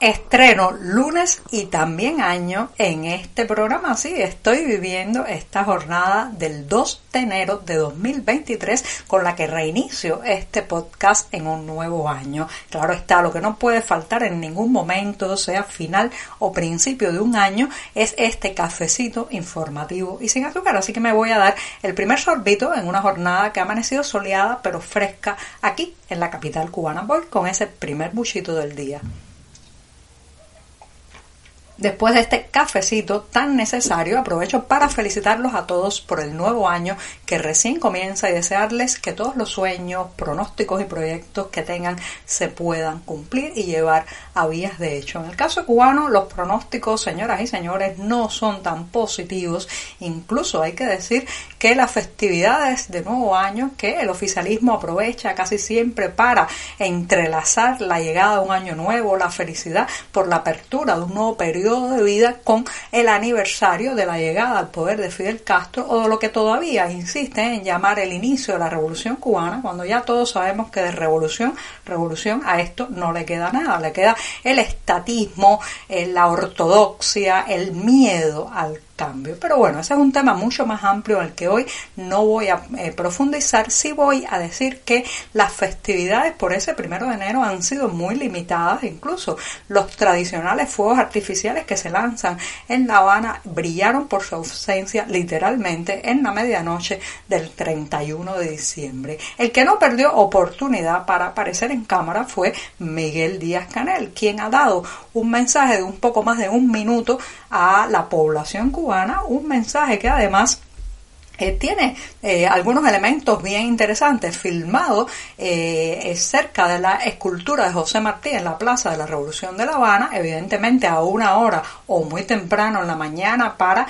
Estreno lunes y también año en este programa. Sí, estoy viviendo esta jornada del 2 de enero de 2023 con la que reinicio este podcast en un nuevo año. Claro está, lo que no puede faltar en ningún momento, sea final o principio de un año, es este cafecito informativo y sin azúcar. Así que me voy a dar el primer sorbito en una jornada que ha amanecido soleada pero fresca aquí en la capital cubana. Voy con ese primer buchito del día después de este cafecito tan necesario, aprovecho para felicitarlos a todos por el nuevo año que recién comienza y desearles que todos los sueños, pronósticos y proyectos que tengan se puedan cumplir y llevar a vías de hecho. En el caso cubano, los pronósticos, señoras y señores, no son tan positivos. Incluso hay que decir que las festividades de nuevo año que el oficialismo aprovecha casi siempre para entrelazar la llegada de un año nuevo, la felicidad por la apertura de un nuevo periodo de vida con el aniversario de la llegada al poder de Fidel Castro o lo que todavía insiste en llamar el inicio de la revolución cubana, cuando ya todos sabemos que de revolución, revolución a esto no le queda nada, le queda el estatismo, eh, la ortodoxia, el miedo al cambio. Pero bueno, ese es un tema mucho más amplio el que hoy no voy a eh, profundizar. Sí voy a decir que las festividades por ese primero de enero han sido muy limitadas. Incluso los tradicionales fuegos artificiales que se lanzan en La Habana brillaron por su ausencia literalmente en la medianoche del 31 de diciembre. El que no perdió oportunidad para aparecer en cámara fue Miguel Díaz Canel, quien ha dado un mensaje de un poco más de un minuto a la población cubana, un mensaje que además eh, tiene eh, algunos elementos bien interesantes, filmado eh, cerca de la escultura de José Martí en la Plaza de la Revolución de La Habana, evidentemente a una hora o muy temprano en la mañana para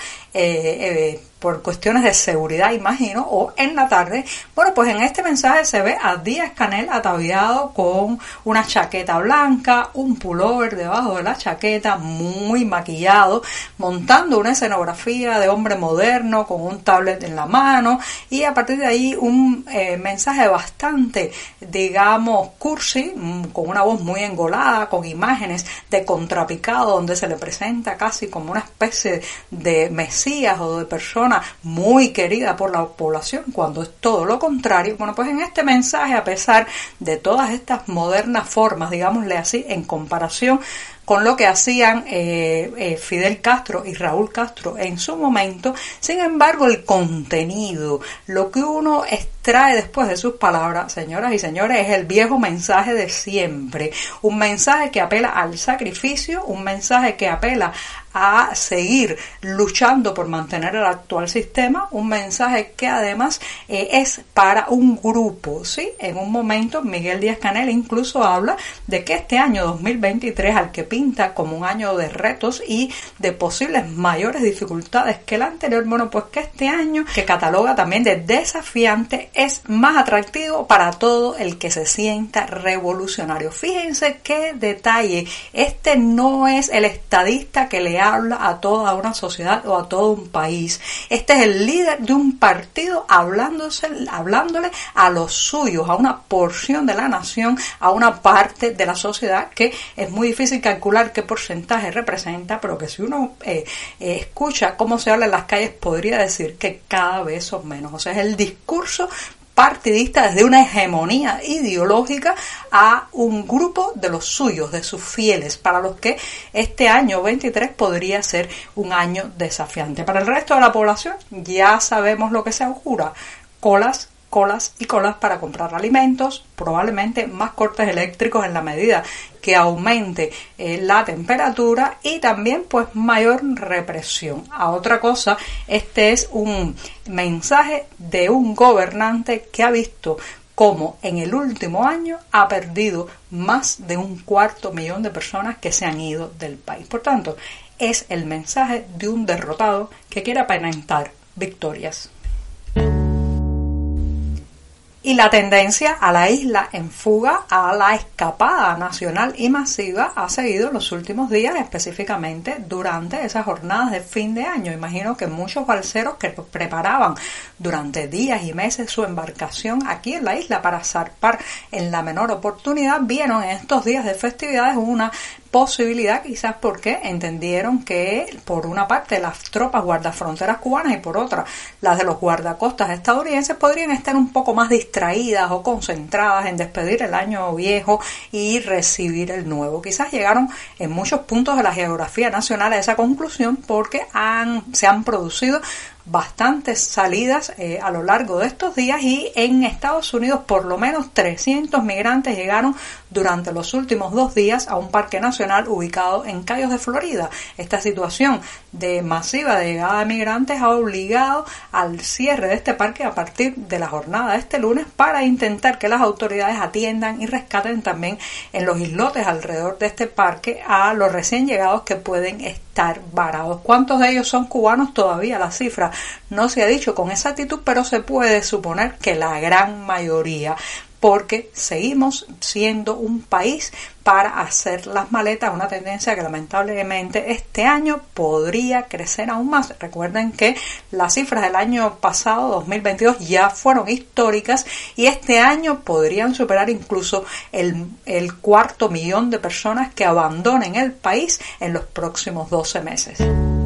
por cuestiones de seguridad, imagino, o en la tarde. Bueno, pues en este mensaje se ve a Díaz Canel ataviado con una chaqueta blanca, un pullover debajo de la chaqueta, muy maquillado, montando una escenografía de hombre moderno con un tablet en la mano y a partir de ahí un eh, mensaje bastante, digamos, cursi, mm, con una voz muy engolada, con imágenes de contrapicado donde se le presenta casi como una especie de mesías o de persona muy querida por la población, cuando es todo lo contrario. Bueno, pues en este mensaje, a pesar de todas estas modernas formas, digámosle así, en comparación con lo que hacían eh, eh, Fidel Castro y Raúl Castro en su momento. Sin embargo, el contenido, lo que uno extrae después de sus palabras, señoras y señores, es el viejo mensaje de siempre. Un mensaje que apela al sacrificio, un mensaje que apela a seguir luchando por mantener el actual sistema, un mensaje que además eh, es para un grupo, ¿sí? En un momento Miguel Díaz Canel incluso habla de que este año 2023 al que pinta como un año de retos y de posibles mayores dificultades que el anterior, bueno, pues que este año que cataloga también de desafiante es más atractivo para todo el que se sienta revolucionario. Fíjense qué detalle, este no es el estadista que le habla a toda una sociedad o a todo un país. Este es el líder de un partido hablándose, hablándole a los suyos, a una porción de la nación, a una parte de la sociedad que es muy difícil calcular qué porcentaje representa, pero que si uno eh, eh, escucha cómo se habla en las calles podría decir que cada vez son menos. O sea, es el discurso partidista desde una hegemonía ideológica a un grupo de los suyos, de sus fieles, para los que este año 23 podría ser un año desafiante. Para el resto de la población ya sabemos lo que se augura, colas colas y colas para comprar alimentos, probablemente más cortes eléctricos en la medida que aumente eh, la temperatura y también pues mayor represión. A otra cosa, este es un mensaje de un gobernante que ha visto cómo en el último año ha perdido más de un cuarto millón de personas que se han ido del país. Por tanto, es el mensaje de un derrotado que quiere aparentar victorias. Y la tendencia a la isla en fuga a la escapada nacional y masiva ha seguido los últimos días, específicamente durante esas jornadas de fin de año. Imagino que muchos balseros que preparaban durante días y meses su embarcación aquí en la isla para zarpar en la menor oportunidad vieron en estos días de festividades una posibilidad quizás porque entendieron que por una parte las tropas guardafronteras cubanas y por otra las de los guardacostas estadounidenses podrían estar un poco más distraídas o concentradas en despedir el año viejo y recibir el nuevo. Quizás llegaron en muchos puntos de la geografía nacional a esa conclusión porque han, se han producido bastantes salidas eh, a lo largo de estos días y en Estados Unidos por lo menos 300 migrantes llegaron durante los últimos dos días a un parque nacional ubicado en Cayos de Florida. Esta situación de masiva llegada de migrantes ha obligado al cierre de este parque a partir de la jornada de este lunes para intentar que las autoridades atiendan y rescaten también en los islotes alrededor de este parque a los recién llegados que pueden estar varados. ¿Cuántos de ellos son cubanos? Todavía la cifra no se ha dicho con exactitud, pero se puede suponer que la gran mayoría porque seguimos siendo un país para hacer las maletas, una tendencia que lamentablemente este año podría crecer aún más. Recuerden que las cifras del año pasado, 2022, ya fueron históricas y este año podrían superar incluso el, el cuarto millón de personas que abandonen el país en los próximos 12 meses.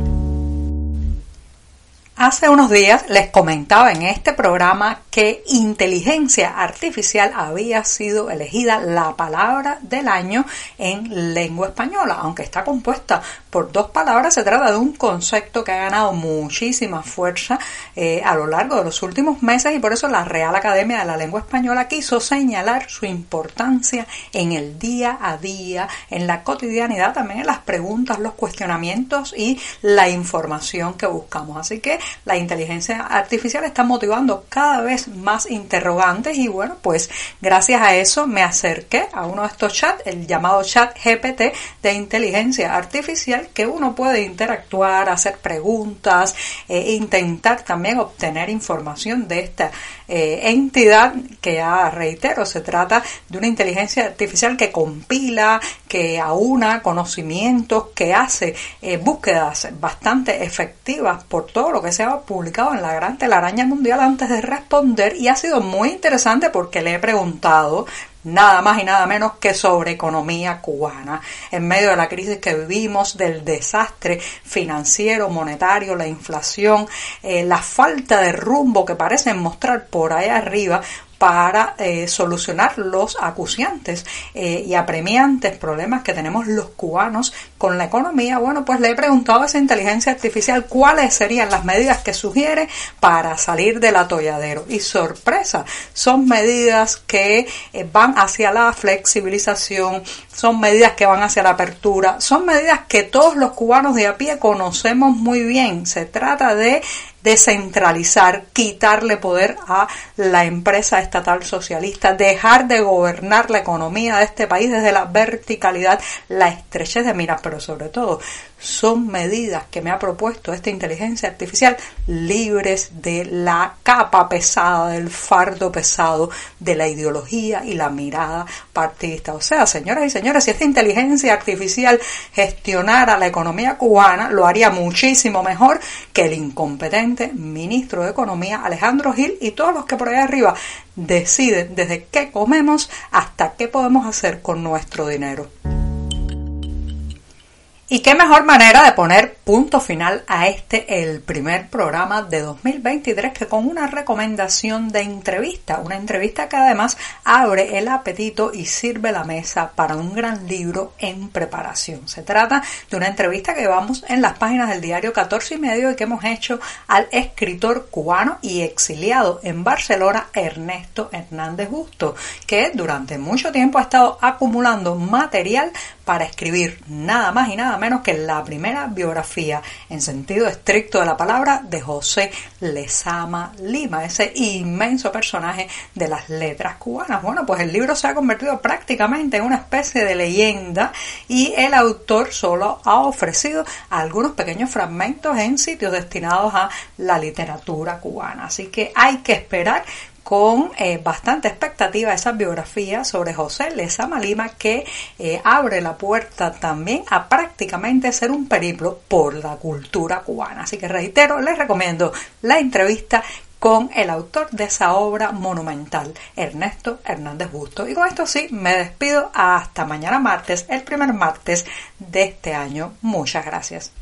Hace unos días les comentaba en este programa que inteligencia artificial había sido elegida la palabra del año en lengua española, aunque está compuesta por dos palabras, se trata de un concepto que ha ganado muchísima fuerza eh, a lo largo de los últimos meses y por eso la Real Academia de la Lengua Española quiso señalar su importancia en el día a día, en la cotidianidad, también en las preguntas, los cuestionamientos y la información que buscamos. Así que la inteligencia artificial está motivando cada vez más interrogantes y bueno, pues gracias a eso me acerqué a uno de estos chats, el llamado chat GPT de inteligencia artificial, que uno puede interactuar, hacer preguntas e intentar también obtener información de esta eh, entidad que ya reitero, se trata de una inteligencia artificial que compila, que aúna conocimientos, que hace eh, búsquedas bastante efectivas por todo lo que se ha publicado en la gran telaraña mundial antes de responder y ha sido muy interesante porque le he preguntado nada más y nada menos que sobre economía cubana. En medio de la crisis que vivimos, del desastre financiero, monetario, la inflación, eh, la falta de rumbo que parecen mostrar por ahí arriba, para eh, solucionar los acuciantes eh, y apremiantes problemas que tenemos los cubanos con la economía, bueno, pues le he preguntado a esa inteligencia artificial cuáles serían las medidas que sugiere para salir del atolladero. Y sorpresa, son medidas que eh, van hacia la flexibilización, son medidas que van hacia la apertura, son medidas que todos los cubanos de a pie conocemos muy bien. Se trata de descentralizar, quitarle poder a la empresa estatal socialista, dejar de gobernar la economía de este país desde la verticalidad, la estrechez de miras, pero sobre todo son medidas que me ha propuesto esta inteligencia artificial libres de la capa pesada, del fardo pesado de la ideología y la mirada partidista. O sea, señoras y señores, si esta inteligencia artificial gestionara la economía cubana, lo haría muchísimo mejor que el incompetente ministro de Economía Alejandro Gil y todos los que por ahí arriba deciden desde qué comemos hasta qué podemos hacer con nuestro dinero. Y qué mejor manera de poner punto final a este, el primer programa de 2023, que con una recomendación de entrevista, una entrevista que además abre el apetito y sirve la mesa para un gran libro en preparación. Se trata de una entrevista que vamos en las páginas del diario 14 y medio y que hemos hecho al escritor cubano y exiliado en Barcelona, Ernesto Hernández Justo, que durante mucho tiempo ha estado acumulando material para escribir nada más y nada menos que la primera en sentido estricto de la palabra de José Lezama Lima, ese inmenso personaje de las letras cubanas. Bueno, pues el libro se ha convertido prácticamente en una especie de leyenda y el autor solo ha ofrecido algunos pequeños fragmentos en sitios destinados a la literatura cubana. Así que hay que esperar con eh, bastante expectativa esa biografía sobre José Lezama Lima que eh, abre la puerta también a prácticamente ser un periplo por la cultura cubana. Así que reitero, les recomiendo la entrevista con el autor de esa obra monumental, Ernesto Hernández Busto. Y con esto sí, me despido hasta mañana martes, el primer martes de este año. Muchas gracias.